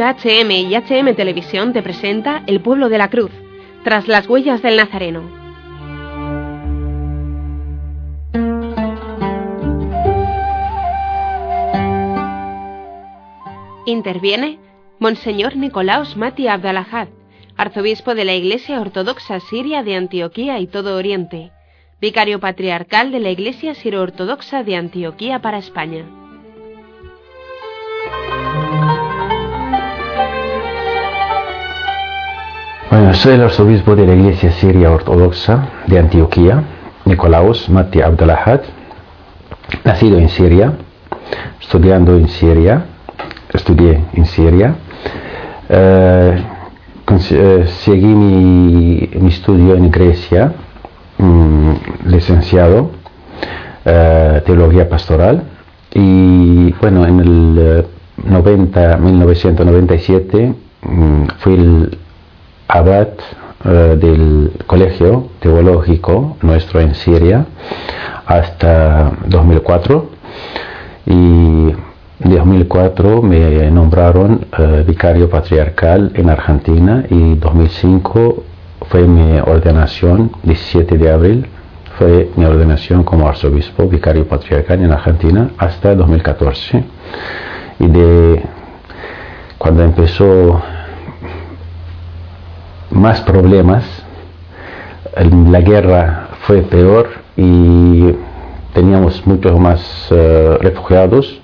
HM y HM Televisión te presenta El pueblo de la cruz, tras las huellas del Nazareno. Interviene Monseñor Nicolaos Mati Abdalahad, arzobispo de la Iglesia Ortodoxa Siria de Antioquía y todo Oriente, vicario patriarcal de la Iglesia Siro-Ortodoxa de Antioquía para España. Soy el arzobispo de la Iglesia Siria Ortodoxa de Antioquía, Nicolaos Mati Abdalahad, nacido en Siria, estudiando en Siria, estudié en Siria, eh, eh, seguí mi, estudio en Grecia, mm, licenciado, eh, teología pastoral, y bueno, en el 90, 1997 mm, fui el abad eh, del colegio teológico nuestro en Siria hasta 2004 y en 2004 me nombraron eh, vicario patriarcal en Argentina y 2005 fue mi ordenación, 17 de abril fue mi ordenación como arzobispo vicario patriarcal en Argentina hasta 2014 y de cuando empezó más problemas, la guerra fue peor y teníamos muchos más eh, refugiados,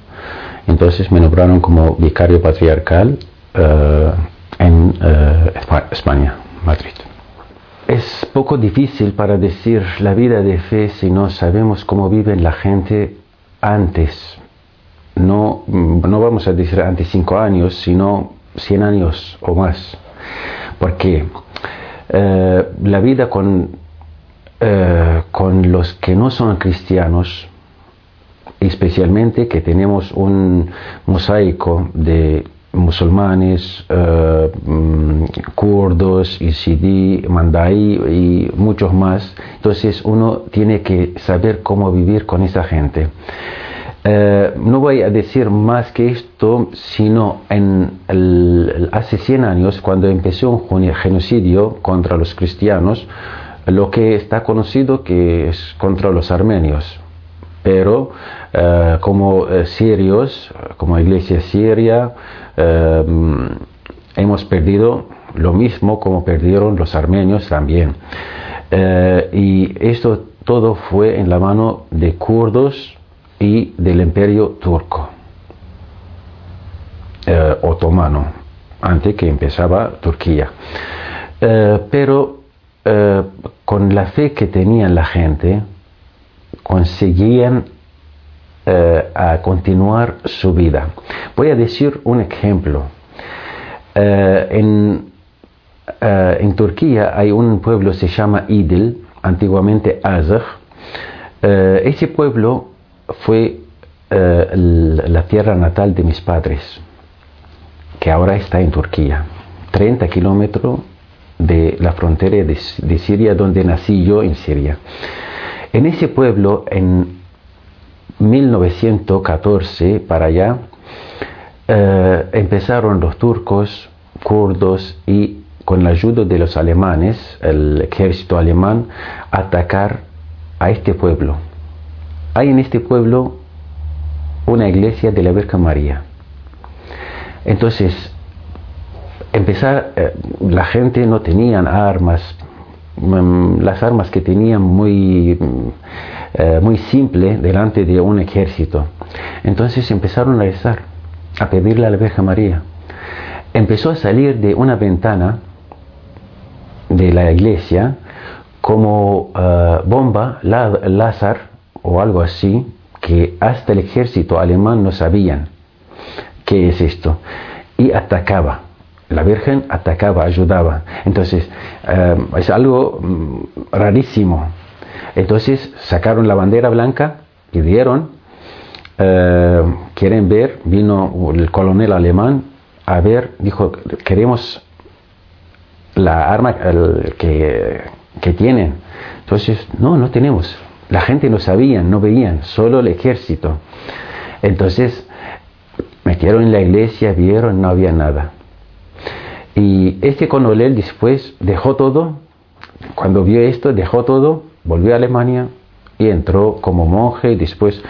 entonces me nombraron como vicario patriarcal eh, en eh, España, Madrid. Es poco difícil para decir la vida de fe si no sabemos cómo vive la gente antes. No, no vamos a decir antes cinco años, sino cien años o más porque eh, la vida con, eh, con los que no son cristianos, especialmente que tenemos un mosaico de musulmanes, eh, mm, kurdos, Isidi, Mandai y muchos más. Entonces uno tiene que saber cómo vivir con esa gente. Eh, no voy a decir más que esto, sino en hace 100 años, cuando empezó un genocidio contra los cristianos, lo que está conocido que es contra los armenios. Pero eh, como eh, sirios, como iglesia siria, hemos perdido lo mismo como perdieron los armenios también. y esto todo fue en la mano de kurdos, y del imperio turco, eh, otomano, antes que empezaba Turquía. Eh, pero eh, con la fe que tenían la gente, conseguían a continuar su vida. Voy a decir un ejemplo. En, en, Turquía hay un pueblo se llama Idil, antiguamente Azag. ese pueblo fue eh, la tierra natal de mis padres, que ahora está en Turquía, 30 kilómetros de la frontera de, Siria, donde nací yo en Siria. En ese pueblo, en 1914 para allá, eh, empezaron los turcos, kurdos y con la ayuda de los alemanes, el ejército alemán, a atacar a este pueblo hay en este pueblo una iglesia de la Virgen María. Entonces, empezar, eh, la gente no tenía armas, mm, las armas que tenían muy, mm, eh, muy simple delante de un ejército. Entonces empezaron a rezar, a pedirle a la Virgen María. Empezó a salir de una ventana de la iglesia como eh, bomba láser o algo así, que hasta el ejército alemán no sabían qué es esto. Y atacaba. La Virgen atacaba, ayudaba. Entonces, eh, es algo mm, rarísimo. Entonces sacaron la bandera blanca, pidieron, eh, quieren ver, vino el coronel alemán a ver, dijo, queremos la arma que, que tienen. Entonces, no, no tenemos. La gente no sabía, no veían, solo el ejército. Entonces, metieron en la iglesia, vieron, no había nada. Y este coronel después dejó todo, cuando vio esto, dejó todo, volvió a Alemania y entró como monje y después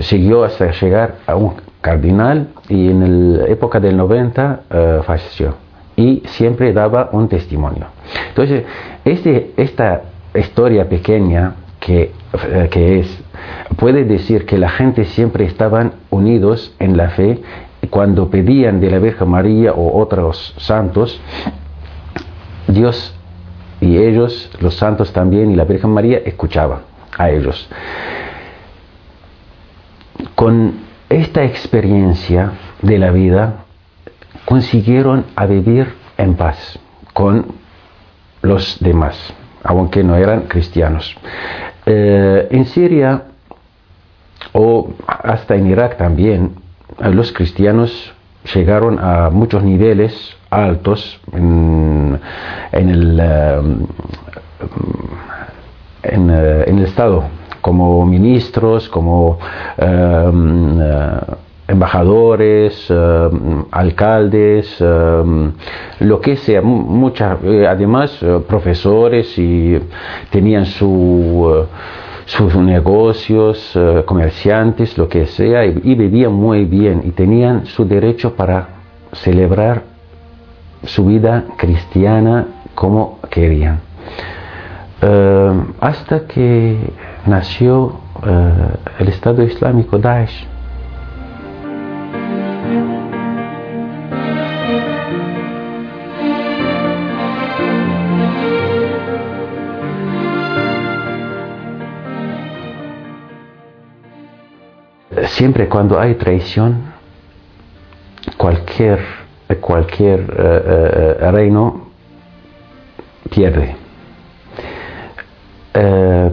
siguió hasta llegar a un cardinal y en la época del 90 eh, falleció y siempre daba un testimonio. Entonces, este, esta historia pequeña que, eh, que es, puede decir que la gente siempre estaban unidos en la fe cuando pedían de la Virgen María o otros santos, Dios y ellos, los santos también y la Virgen María, escuchaban a ellos. Con esta experiencia de la vida, consiguieron a vivir en paz con los demás, aunque no eran cristianos. Eh, en Siria o hasta en Irak también, los cristianos llegaron a muchos niveles altos en, el, eh, en, eh, en, el Estado, como ministros, como embajadores, eh, alcaldes, eh, lo que sea, muchas, eh, además profesores y tenían su, sus negocios, comerciantes, lo que sea, y, y, vivían muy bien y tenían su derecho para celebrar su vida cristiana como querían. hasta que nació el Estado Islámico Daesh siempre cuando hay traición, cualquier, cualquier eh, eh, reino pierde. Eh,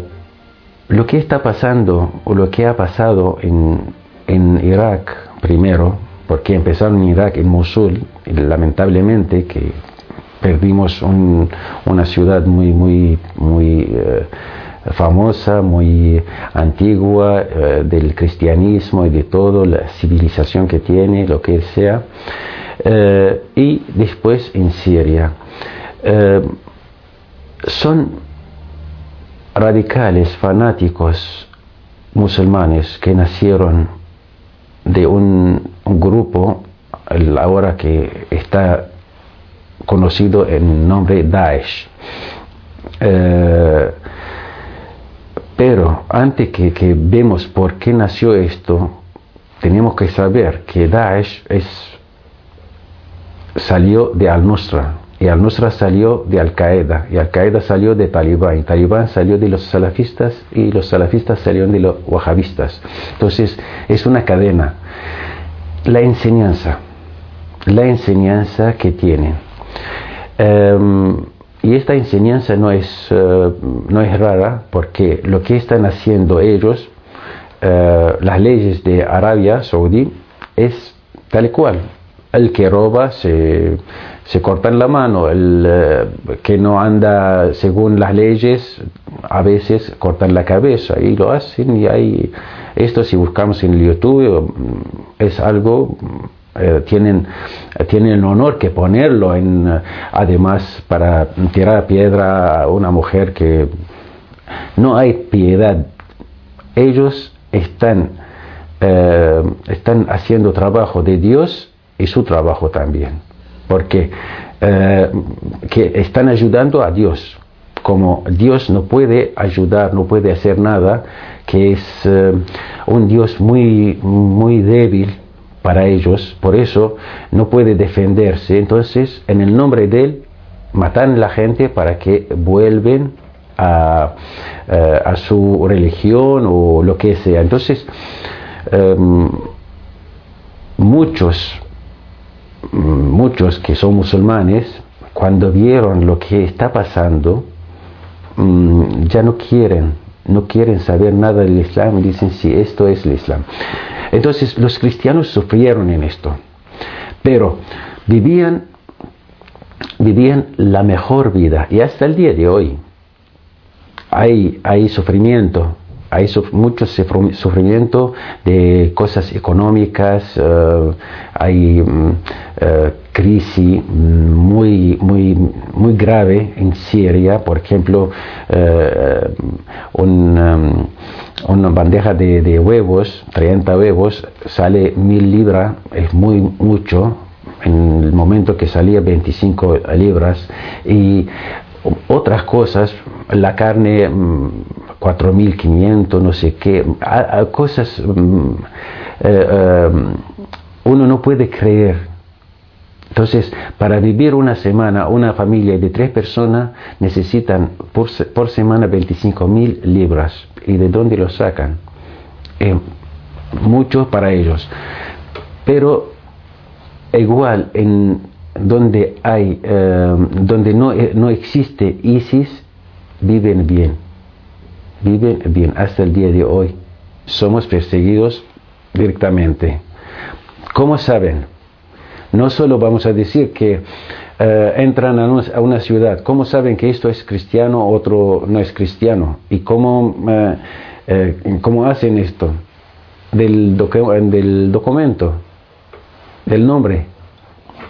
lo que está pasando o lo que ha pasado en, en Irak primero, porque empezaron en Irak, en Mosul, lamentablemente que perdimos una ciudad muy, muy, muy famosa, muy antigua eh, del cristianismo y de todo, la civilización que tiene, lo que sea, eh, y después en Siria. Eh, son radicales, fanáticos musulmanes que nacieron de un, grupo, ahora que está conocido en nombre Daesh. Pero antes que, que, vemos por qué nació esto, tenemos que saber que Daesh es, salió de Al-Nusra, y Al-Nusra salió de Al-Qaeda, y Al-Qaeda salió de Talibán, y Talibán salió de los salafistas, y los salafistas salieron de los wahhabistas. Entonces, es una cadena. La enseñanza, la enseñanza que tienen. Em, y esta enseñanza no es, eh, no es rara porque lo que están haciendo ellos, eh, las leyes de Arabia Saudí, es tal cual. El que roba se, se corta la mano, el eh, que no anda según las leyes, a veces cortan la cabeza y lo hacen y hay esto si buscamos en YouTube es algo eh, tienen, tienen el honor que ponerlo en, eh, además para tirar piedra a una mujer que no hay piedad. Ellos están, eh, están haciendo trabajo de Dios y su trabajo también, porque que están ayudando a Dios. Como Dios no puede ayudar, no puede hacer nada, que es un Dios muy, muy débil, para ellos, por eso no puede defenderse. Entonces, en el nombre de él, matan a la gente para que vuelven a, eh, a su religión o lo que sea. Entonces, em, muchos, muchos que son musulmanes, cuando vieron lo que está pasando, mm, ya no quieren, no quieren saber nada del Islam, dicen si esto es el Islam. Entonces los cristianos sufrieron en esto, pero vivían, vivían la mejor vida y hasta el día de hoy hay, hay sufrimiento, hay mucho sufrimiento de cosas económicas, eh, hay mm, eh, crisis muy, muy, muy grave en Siria, por ejemplo, eh, um, una bandeja de, huevos, 30 huevos, sale mil libras, es muy mucho, en el momento que salía 25 libras, y otras cosas, la carne 4.500, mm, no sé qué, cosas, mm, eh, eh, uno no puede creer entonces, para vivir una semana, una familia de tres personas necesitan por, semana 25 mil libras. ¿Y de dónde lo sacan? Eh, mucho para ellos. Pero igual en donde hay, eh, donde no, eh, no existe ISIS, viven bien. Viven bien hasta el día de hoy. Somos perseguidos directamente. ¿Cómo saben? No solo vamos a decir que eh, entran a una, ciudad, ¿cómo saben que esto es cristiano, otro no es cristiano? ¿Y cómo, eh, eh, cómo hacen esto? Del, del documento, del nombre.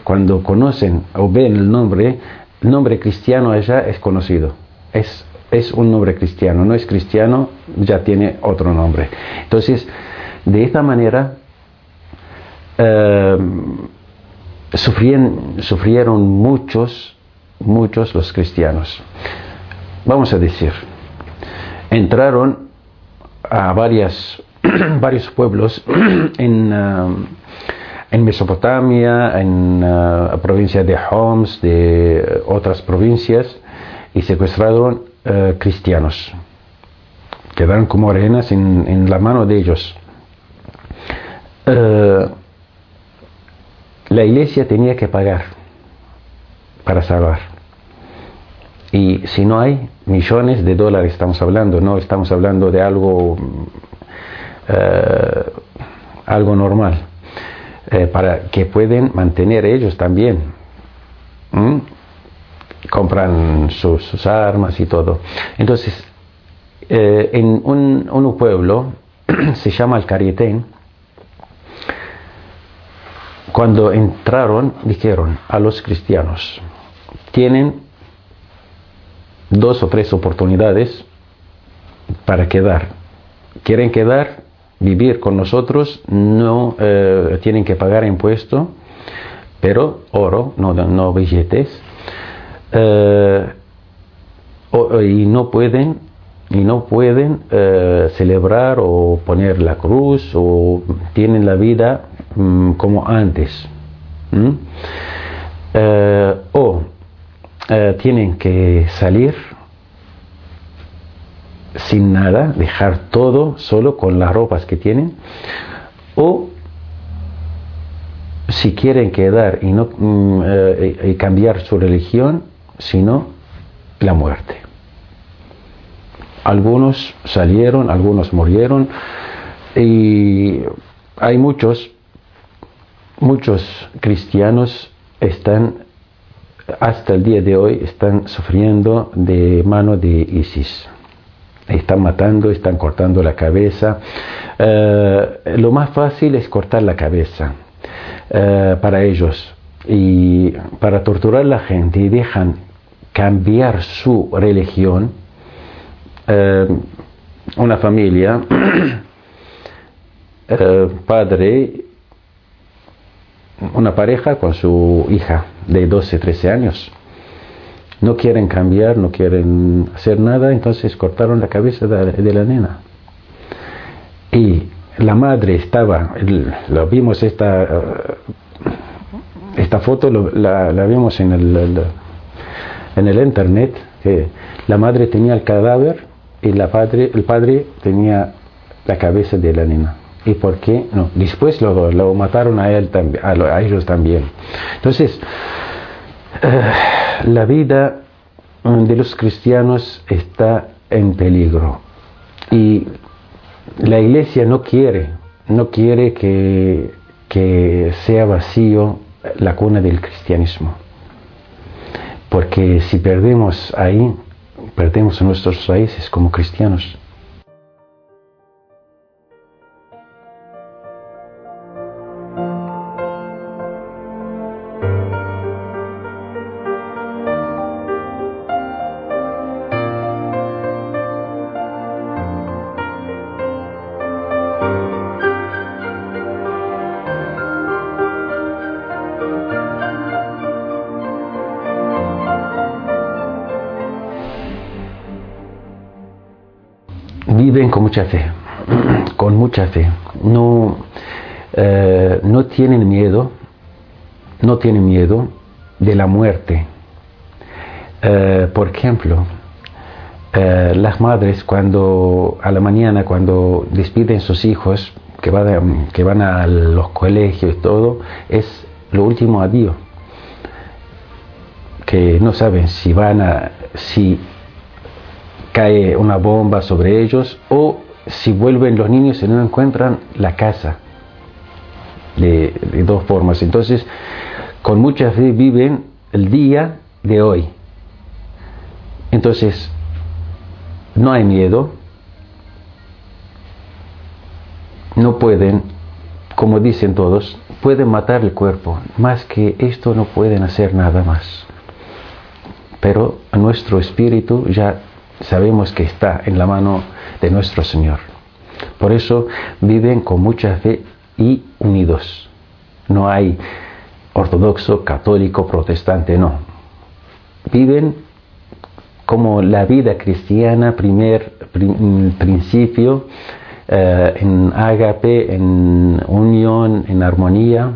Cuando conocen o ven el nombre, el nombre cristiano allá es conocido. Es, es un nombre cristiano, no es cristiano, ya tiene otro nombre. Entonces, de esta manera, sufrieron, muchos, muchos los cristianos. Vamos a decir, entraron a varias, varios pueblos en, uh, en Mesopotamia, en la uh, provincia de Homs, de otras provincias, y secuestraron uh, cristianos. Quedaron como arenas en, en la mano de ellos la iglesia tenía que pagar para salvar. Y si no hay millones de dólares, estamos hablando, no estamos hablando de algo, eh, algo normal, eh, para que pueden mantener ellos también. Compran sus, armas y todo. Entonces, eh, en un, un, pueblo, se llama el Carietén, cuando entraron, dijeron a los cristianos, tienen dos o tres oportunidades para quedar. ¿Quieren quedar? Vivir con nosotros, no eh, tienen que pagar impuesto, pero oro, no, billetes, eh, y no pueden y no pueden eh, celebrar o poner la cruz o tienen la vida Mm, como antes. Eh, o eh, tienen que salir sin nada, dejar todo solo con las ropas que tienen, o si quieren quedar y no mm, eh, y cambiar su religión, sino la muerte. Algunos salieron, algunos murieron y hay muchos muchos cristianos están, hasta el día de hoy, están sufriendo de mano de ISIS. Están matando, están cortando la cabeza. Eh, lo más fácil es cortar la cabeza eh, para ellos. Y para torturar a la gente y dejan cambiar su religión, eh, una familia, padre una pareja con su hija de 12, 13 años. No quieren cambiar, no quieren hacer nada, entonces cortaron la cabeza de, la nena. Y la madre estaba, lo vimos esta, esta foto, la, vimos en el, en el internet, la madre tenía el cadáver y la padre, el padre tenía la cabeza de la nena y por qué no. Después lo, lo mataron a, él, a, ellos también. Entonces, eh, la vida de los cristianos está en peligro y la iglesia no quiere, no quiere que, que sea vacío la cuna del cristianismo. Porque si perdemos ahí, perdemos nuestros raíces como cristianos. Con mucha fe, con mucha fe. No, eh, no tienen miedo, no tienen miedo de la muerte. Eh, por ejemplo, eh, las madres cuando a la mañana cuando despiden sus hijos que van a, que van a los colegios y todo es lo último adiós que no saben si van a si cae una bomba sobre ellos o si vuelven los niños y no encuentran la casa de, de dos formas. Entonces con mucha fe viven el día de hoy. Entonces no hay miedo, no pueden, como dicen todos, pueden matar el cuerpo, más que esto no pueden hacer nada más. Pero nuestro espíritu ya sabemos que está en la mano de nuestro Señor. Por eso viven con mucha fe y unidos. No hay ortodoxo, católico, protestante, no. Viven como la vida cristiana, primer principio, eh, en ágape, en unión, en armonía.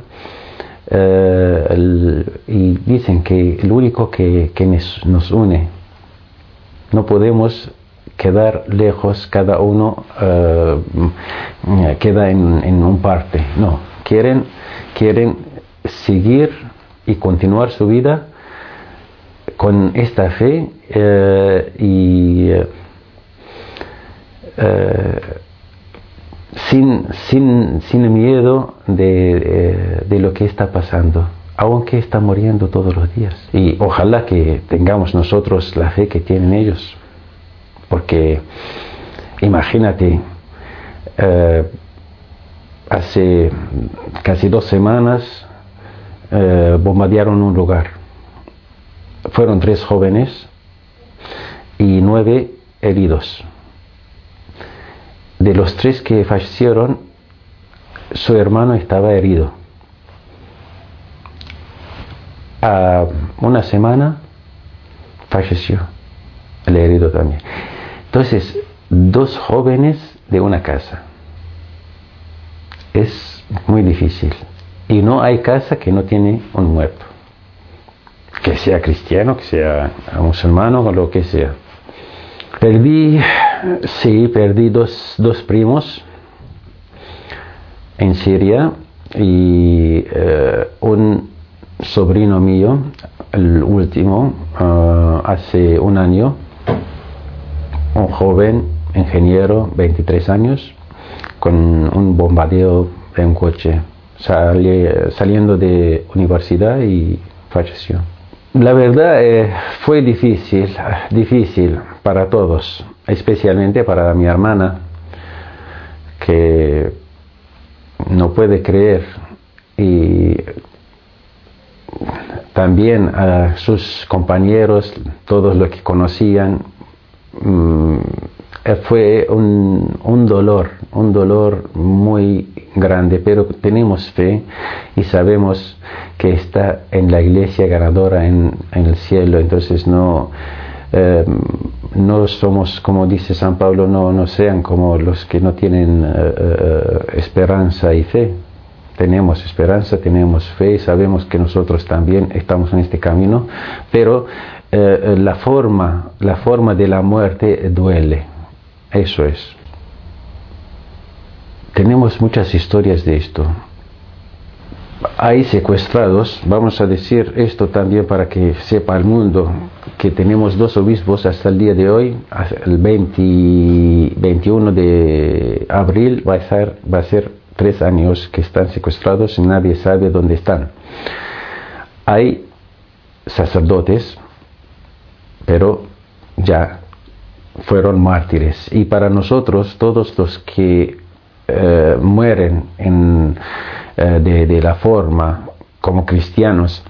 Eh, y dicen que el único que, nos, une, no podemos quedar lejos, cada uno eh, queda en, un parte. No, quieren, quieren seguir y continuar su vida con esta fe eh, y eh, sin, sin, sin, miedo de, de, lo que está pasando, aunque está muriendo todos los días. Y ojalá que tengamos nosotros la fe que tienen ellos, porque imagínate, hace casi dos semanas bombardearon un lugar fueron tres jóvenes y nueve heridos. De los tres que fallecieron, su hermano estaba herido. A una semana falleció el herido también. Entonces, dos jóvenes de una casa. Es muy difícil. Y no hay casa que no tiene un muerto que sea cristiano, que sea musulmano o lo que sea. Perdí, sí, perdí dos, dos primos en Siria y eh, un sobrino mío, el último, eh, hace un año, un joven ingeniero, 23 años, con un bombardeo en coche, saliendo de universidad y falleció. La verdad eh, fue difícil, difícil para todos, especialmente para mi hermana, que no puede creer y también a sus compañeros, todos los que conocían, mm, fue un, dolor, un dolor muy grande, pero tenemos fe y sabemos que está en la iglesia ganadora en, el cielo, entonces no, eh, no somos, como dice San Pablo, no, no sean como los que no tienen eh, eh, esperanza y fe. Tenemos esperanza, tenemos fe sabemos que nosotros también estamos en este camino, pero la, forma, la forma de la muerte duele eso es. Tenemos muchas historias de esto. Hay secuestrados, vamos a decir esto también para que sepa el mundo, que tenemos dos obispos hasta el día de hoy, el 21 de abril va a, ser, va a ser tres años que están secuestrados y nadie sabe dónde están. Hay sacerdotes, pero ya fueron mártires. Y para nosotros, todos los que eh, mueren en, eh, de, la forma como cristianos,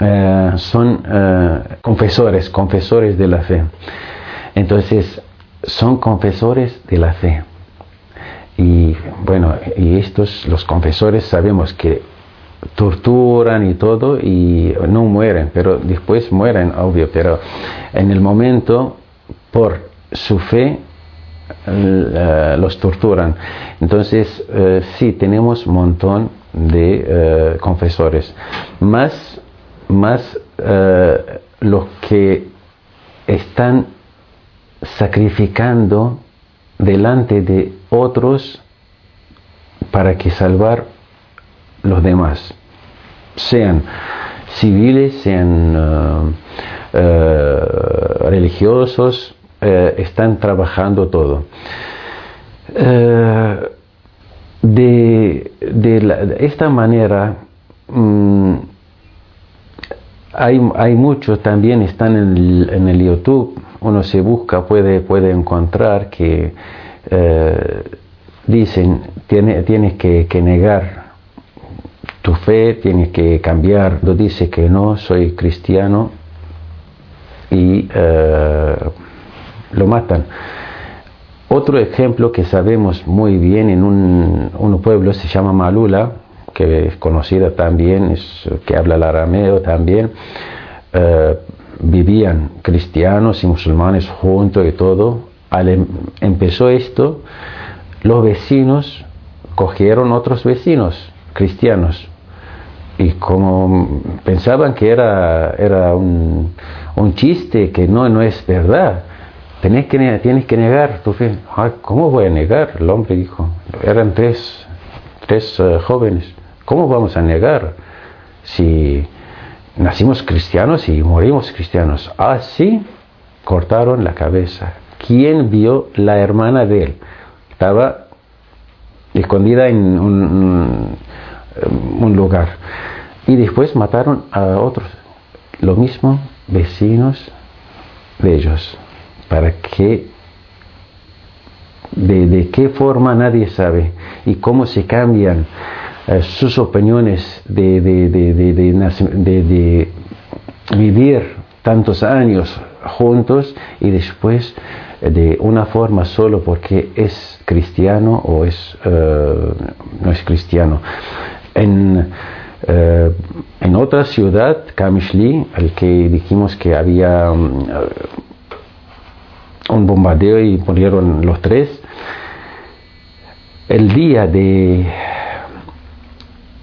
eh, son confesores, confesores de la fe. Entonces, son confesores de la fe. Y bueno, y estos, los confesores, sabemos que torturan y todo y no mueren, pero después mueren, obvio, pero en el momento, por su fe los torturan. Entonces, sí, tenemos un montón de confesores. Más, más los que están sacrificando delante de otros para que salvar los demás, sean civiles, sean uh, religiosos, uh, están trabajando todo. De, de, la, de, esta manera, um, hay, hay, muchos también están en el, en el, YouTube, uno se busca, puede, puede encontrar que dicen, tiene, tienes que, negar tu fe, tienes que cambiar. Lo dice que no, soy cristiano y uh, lo matan. Otro ejemplo que sabemos muy bien en un, pueblo se llama Malula, que es conocida también, es, que habla el arameo también. Uh, vivían cristianos y musulmanes juntos y todo. Al, em, empezó esto, los vecinos cogieron otros vecinos cristianos y como pensaban que era, era un, un chiste, que no, no es verdad, tienes que, tienes que negar tu fe. ¿Cómo voy a negar? El hombre dijo, eran tres, tres uh, jóvenes, ¿cómo vamos a negar si nacimos cristianos y morimos cristianos? Así cortaron la cabeza. ¿Quién vio la hermana de él? Estaba escondida en un, lugar. Y después mataron a otros, lo mismo, vecinos de ellos. ¿Para qué? De, de qué forma nadie sabe y cómo se cambian eh, sus opiniones de, de, de, vivir tantos años juntos y después de una forma solo porque es cristiano o es, uh, no es cristiano. En, uh, en otra ciudad, Kamishli, el que dijimos que había um, un bombardeo y murieron los tres, el día de,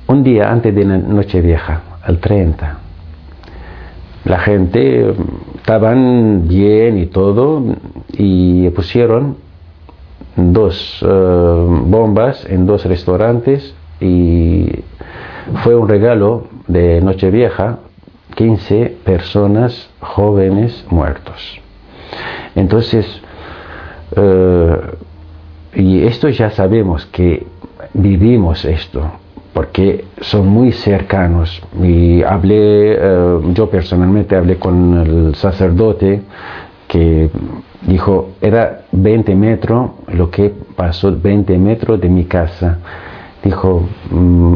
un día antes de la noche vieja, el 30, la gente estaban bien y todo y pusieron dos uh, bombas en dos restaurantes y fue un regalo de Nochevieja 15 personas jóvenes muertos. Entonces uh, y esto ya sabemos que vivimos esto porque son muy cercanos. Y hablé uh, yo personalmente hablé con el sacerdote que dijo era 20 metros lo que pasó 20 metros de mi casa dijo mmm,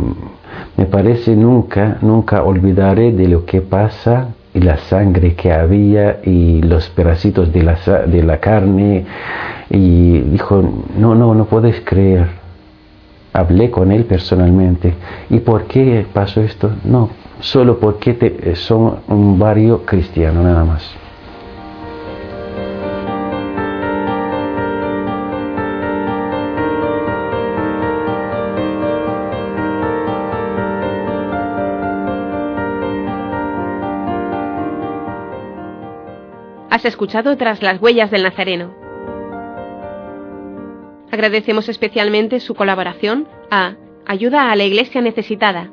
me parece nunca nunca olvidaré de lo que pasa y la sangre que había y los pedacitos de la, de la carne y dijo no no no puedes creer hablé con él personalmente. ¿Y por qué pasó esto? No, solo porque te, son un barrio cristiano nada más. Escuchado tras las huellas del Nazareno. Agradecemos especialmente su colaboración a Ayuda a la Iglesia Necesitada,